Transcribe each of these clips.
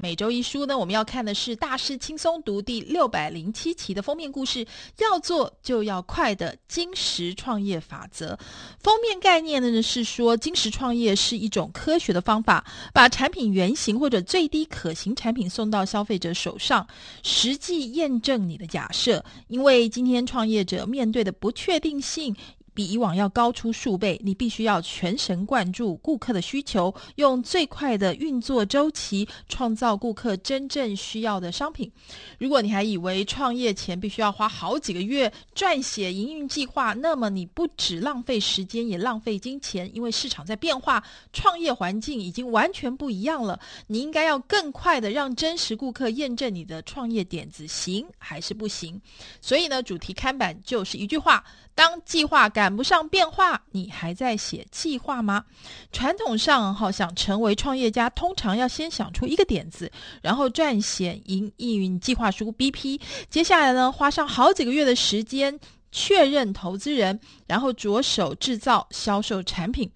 每周一书呢，我们要看的是《大师轻松读》第六百零七期的封面故事，要做就要快的金石创业法则。封面概念呢是说，金石创业是一种科学的方法，把产品原型或者最低可行产品送到消费者手上，实际验证你的假设。因为今天创业者面对的不确定性，比以往要高出数倍，你必须要全神贯注顾客的需求，用最快的运作周期创造顾客真正需要的商品。如果你还以为创业前必须要花好几个月撰写营运计划，那么你不止浪费时间，也浪费金钱，因为市场在变化，创业环境已经完全不一样了。你应该要更快的让真实顾客验证你的创业点子行还是不行。所以呢，主题看板就是一句话。当计划赶赶不上变化，你还在写计划吗？传统上，哈，想成为创业家，通常要先想出一个点子，然后撰写营运计划书 BP，接下来呢，花上好几个月的时间。确认投资人，然后着手制造、销售产品。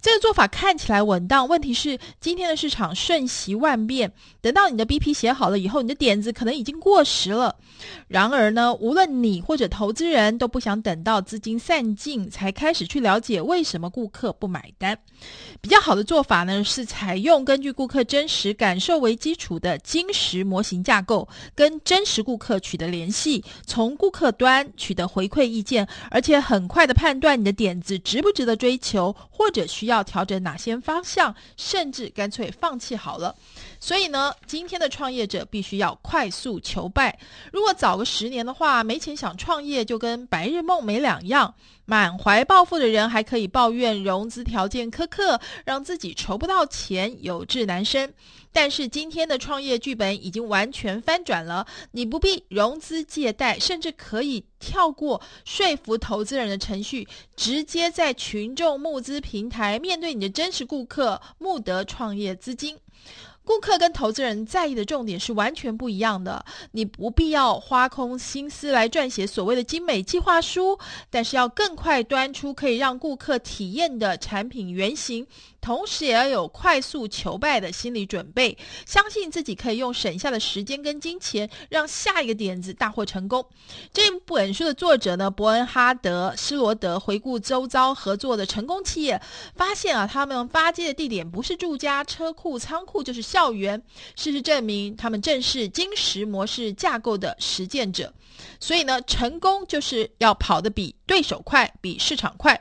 这个做法看起来稳当，问题是今天的市场瞬息万变。等到你的 BP 写好了以后，你的点子可能已经过时了。然而呢，无论你或者投资人都不想等到资金散尽才开始去了解为什么顾客不买单。比较好的做法呢，是采用根据顾客真实感受为基础的精实模型架构，跟真实顾客取得联系，从顾客端取得回馈意见，而且很快的判断你的点子值不值得追求，或者需要调整哪些方向，甚至干脆放弃好了。所以呢，今天的创业者必须要快速求败。如果早个十年的话，没钱想创业就跟白日梦没两样。满怀抱负的人还可以抱怨融资条件苛刻，让自己筹不到钱，有志难伸。但是今天的创业剧本已经完全翻转了，你不必融资借贷，甚至可以跳过说服投资人的程序，直接在群众募资平台面对你的真实顾客，募得创业资金。顾客跟投资人在意的重点是完全不一样的。你不必要花空心思来撰写所谓的精美计划书，但是要更快端出可以让顾客体验的产品原型。同时也要有快速求败的心理准备，相信自己可以用省下的时间跟金钱，让下一个点子大获成功。这本书的作者呢，伯恩哈德施罗德回顾周遭合作的成功企业，发现啊，他们发迹的地点不是住家、车库、仓库，就是校园。事实证明，他们正是金石模式架构的实践者。所以呢，成功就是要跑得比对手快，比市场快。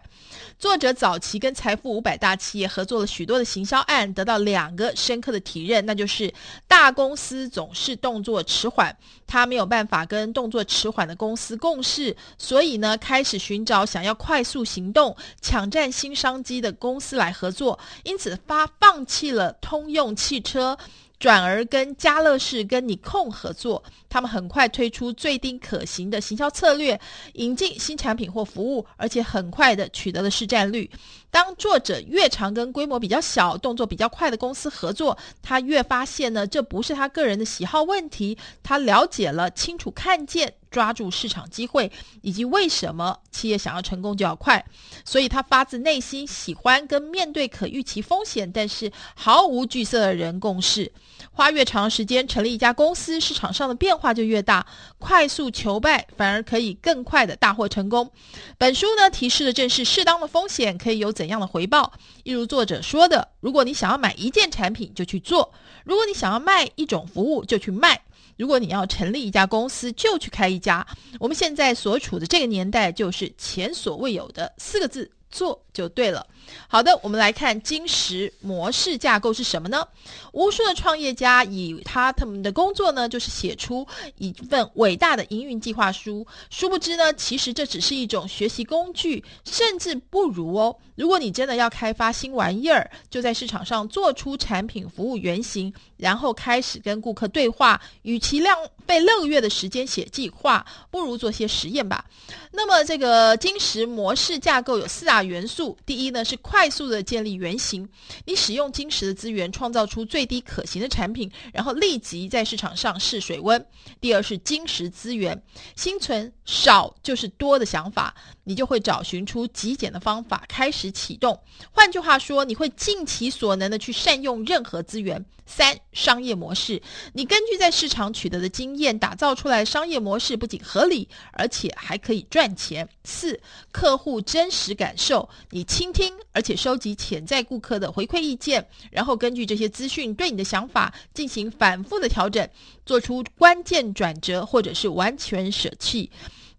作者早期跟财富五百大企业合作了许多的行销案，得到两个深刻的体认，那就是大公司总是动作迟缓，他没有办法跟动作迟缓的公司共事，所以呢，开始寻找想要快速行动、抢占新商机的公司来合作，因此发放弃了通用汽车。转而跟家乐氏、跟你控合作，他们很快推出最低可行的行销策略，引进新产品或服务，而且很快的取得了市占率。当作者越常跟规模比较小、动作比较快的公司合作，他越发现呢，这不是他个人的喜好问题，他了解了、清楚看见。抓住市场机会，以及为什么企业想要成功就要快，所以他发自内心喜欢跟面对可预期风险，但是毫无惧色的人共事。花越长时间成立一家公司，市场上的变化就越大，快速求败反而可以更快的大获成功。本书呢，提示的正是适当的风险可以有怎样的回报。一如作者说的，如果你想要买一件产品，就去做；如果你想要卖一种服务，就去卖。如果你要成立一家公司，就去开一家。我们现在所处的这个年代，就是前所未有的四个字：做就对了。好的，我们来看金石模式架构是什么呢？无数的创业家以他他们的工作呢，就是写出一份伟大的营运计划书。殊不知呢，其实这只是一种学习工具，甚至不如哦。如果你真的要开发新玩意儿，就在市场上做出产品服务原型，然后开始跟顾客对话。与其浪费六个月的时间写计划，不如做些实验吧。那么这个金石模式架构有四大元素。第一呢是快速的建立原型，你使用精实的资源创造出最低可行的产品，然后立即在市场上试水温。第二是精实资源，心存少就是多的想法，你就会找寻出极简的方法开始启动。换句话说，你会尽其所能的去善用任何资源。三、商业模式，你根据在市场取得的经验打造出来商业模式，不仅合理，而且还可以赚钱。四、客户真实感受，你倾听而且收集潜在顾客的回馈意见，然后根据这些资讯对你的想法进行反复的调整，做出关键转折，或者是完全舍弃。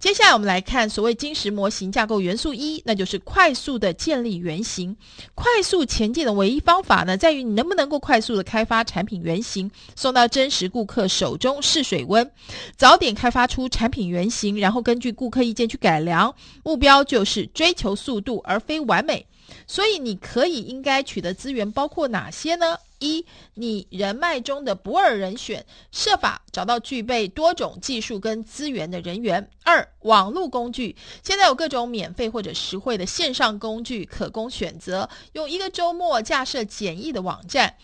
接下来我们来看所谓金石模型架构元素一，那就是快速的建立原型。快速前进的唯一方法呢，在于你能不能够快速的开发产品原型，送到真实顾客手中试水温。早点开发出产品原型，然后根据顾客意见去改良。目标就是追求速度，而非完美。所以你可以应该取得资源包括哪些呢？一，你人脉中的不二人选，设法找到具备多种技术跟资源的人员。二，网络工具，现在有各种免费或者实惠的线上工具可供选择。用一个周末架设简易的网站，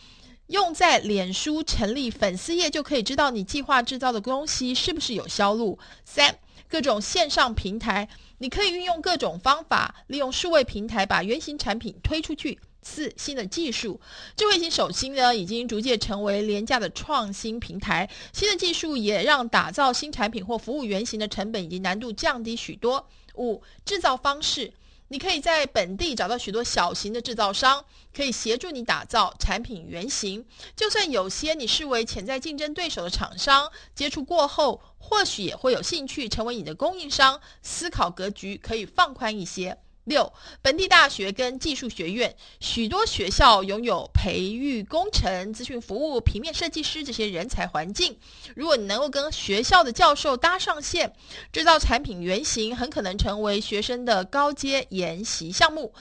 用在脸书成立粉丝页，就可以知道你计划制造的东西是不是有销路。三，各种线上平台，你可以运用各种方法，利用数位平台把原型产品推出去。四、新的技术，智慧型手机呢已经逐渐成为廉价的创新平台。新的技术也让打造新产品或服务原型的成本以及难度降低许多。五、制造方式，你可以在本地找到许多小型的制造商，可以协助你打造产品原型。就算有些你视为潜在竞争对手的厂商，接触过后或许也会有兴趣成为你的供应商。思考格局可以放宽一些。六，本地大学跟技术学院，许多学校拥有培育工程、资讯服务、平面设计师这些人才环境。如果你能够跟学校的教授搭上线，制造产品原型，很可能成为学生的高阶研习项目。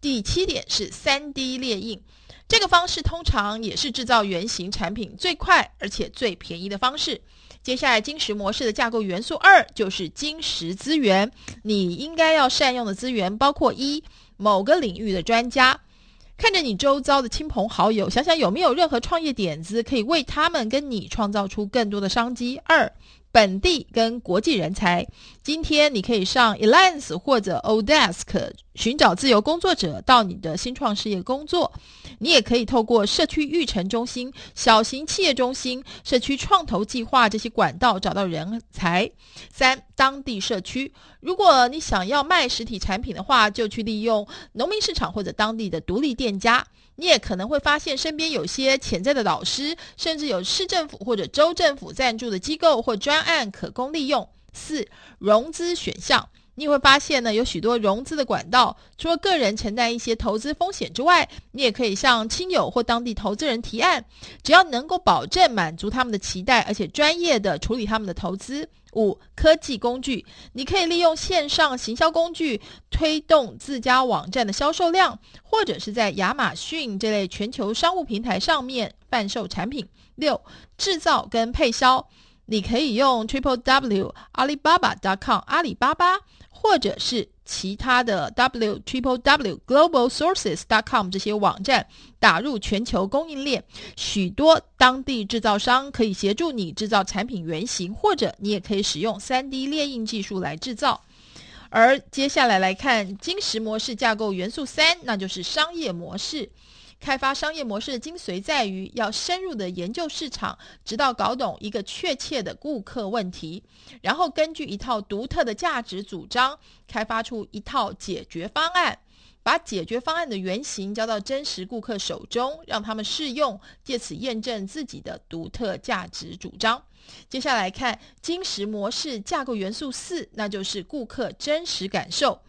第七点是 3D 列印，这个方式通常也是制造原型产品最快而且最便宜的方式。接下来，金石模式的架构元素二就是金石资源。你应该要善用的资源包括：一、某个领域的专家，看着你周遭的亲朋好友，想想有没有任何创业点子可以为他们跟你创造出更多的商机。二、本地跟国际人才，今天你可以上 Elance 或者 Odesk 寻找自由工作者到你的新创事业工作。你也可以透过社区育成中心、小型企业中心、社区创投计划这些管道找到人才。三、当地社区，如果你想要卖实体产品的话，就去利用农民市场或者当地的独立店家。你也可能会发现身边有些潜在的老师，甚至有市政府或者州政府赞助的机构或专案可供利用。四、融资选项，你会发现呢，有许多融资的管道。除了个人承担一些投资风险之外，你也可以向亲友或当地投资人提案，只要能够保证满足他们的期待，而且专业的处理他们的投资。五、科技工具，你可以利用线上行销工具推动自家网站的销售量，或者是在亚马逊这类全球商务平台上面贩售产品。六、制造跟配销，你可以用 Triple W Alibaba.com 阿里巴巴，或者是。其他的 w triple w global sources dot com 这些网站打入全球供应链，许多当地制造商可以协助你制造产品原型，或者你也可以使用 3D 列印技术来制造。而接下来来看金石模式架构元素三，那就是商业模式。开发商业模式的精髓在于要深入的研究市场，直到搞懂一个确切的顾客问题，然后根据一套独特的价值主张，开发出一套解决方案，把解决方案的原型交到真实顾客手中，让他们试用，借此验证自己的独特价值主张。接下来看金石模式架构元素四，那就是顾客真实感受。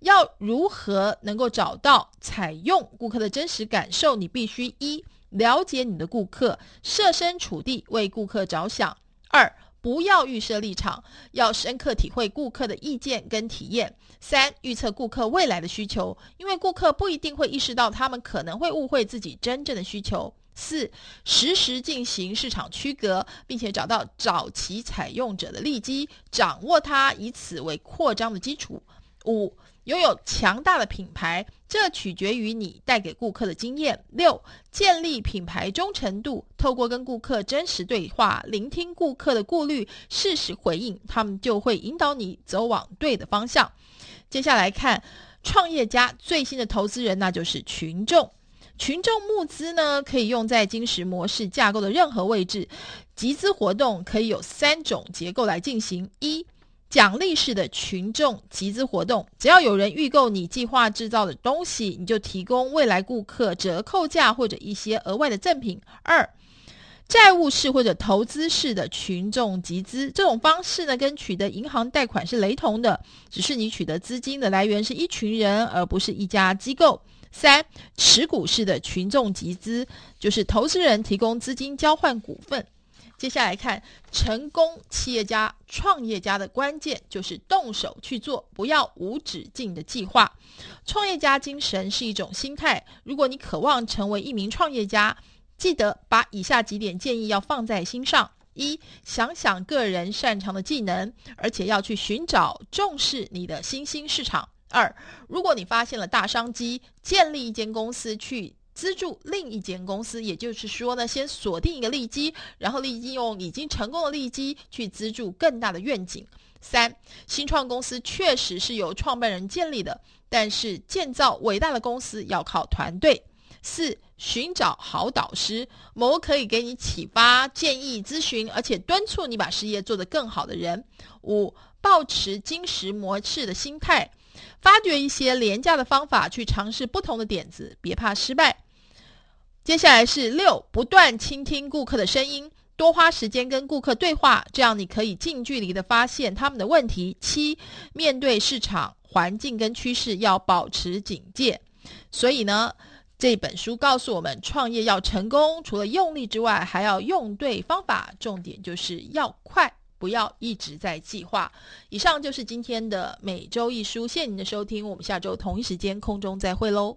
要如何能够找到采用顾客的真实感受？你必须一了解你的顾客，设身处地为顾客着想；二不要预设立场，要深刻体会顾客的意见跟体验；三预测顾客未来的需求，因为顾客不一定会意识到他们可能会误会自己真正的需求；四实时进行市场区隔，并且找到早期采用者的利基，掌握它，以此为扩张的基础。五拥有强大的品牌，这取决于你带给顾客的经验。六，建立品牌忠诚度，透过跟顾客真实对话，聆听顾客的顾虑，适时回应，他们就会引导你走往对的方向。接下来看创业家最新的投资人，那就是群众。群众募资呢，可以用在金石模式架构的任何位置。集资活动可以有三种结构来进行：一。奖励式的群众集资活动，只要有人预购你计划制造的东西，你就提供未来顾客折扣价或者一些额外的赠品。二，债务式或者投资式的群众集资，这种方式呢，跟取得银行贷款是雷同的，只是你取得资金的来源是一群人，而不是一家机构。三，持股式的群众集资，就是投资人提供资金交换股份。接下来看成功企业家、创业家的关键就是动手去做，不要无止境的计划。创业家精神是一种心态。如果你渴望成为一名创业家，记得把以下几点建议要放在心上：一、想想个人擅长的技能，而且要去寻找重视你的新兴市场；二、如果你发现了大商机，建立一间公司去。资助另一间公司，也就是说呢，先锁定一个利基，然后利用已经成功的利基去资助更大的愿景。三，新创公司确实是由创办人建立的，但是建造伟大的公司要靠团队。四，寻找好导师，某可以给你启发、建议、咨询，而且敦促你把事业做得更好的人。五，抱持金石模式的心态，发掘一些廉价的方法，去尝试不同的点子，别怕失败。接下来是六，不断倾听顾客的声音，多花时间跟顾客对话，这样你可以近距离的发现他们的问题。七，面对市场环境跟趋势要保持警戒。所以呢，这本书告诉我们，创业要成功，除了用力之外，还要用对方法，重点就是要快，不要一直在计划。以上就是今天的每周一书，谢谢您的收听，我们下周同一时间空中再会喽。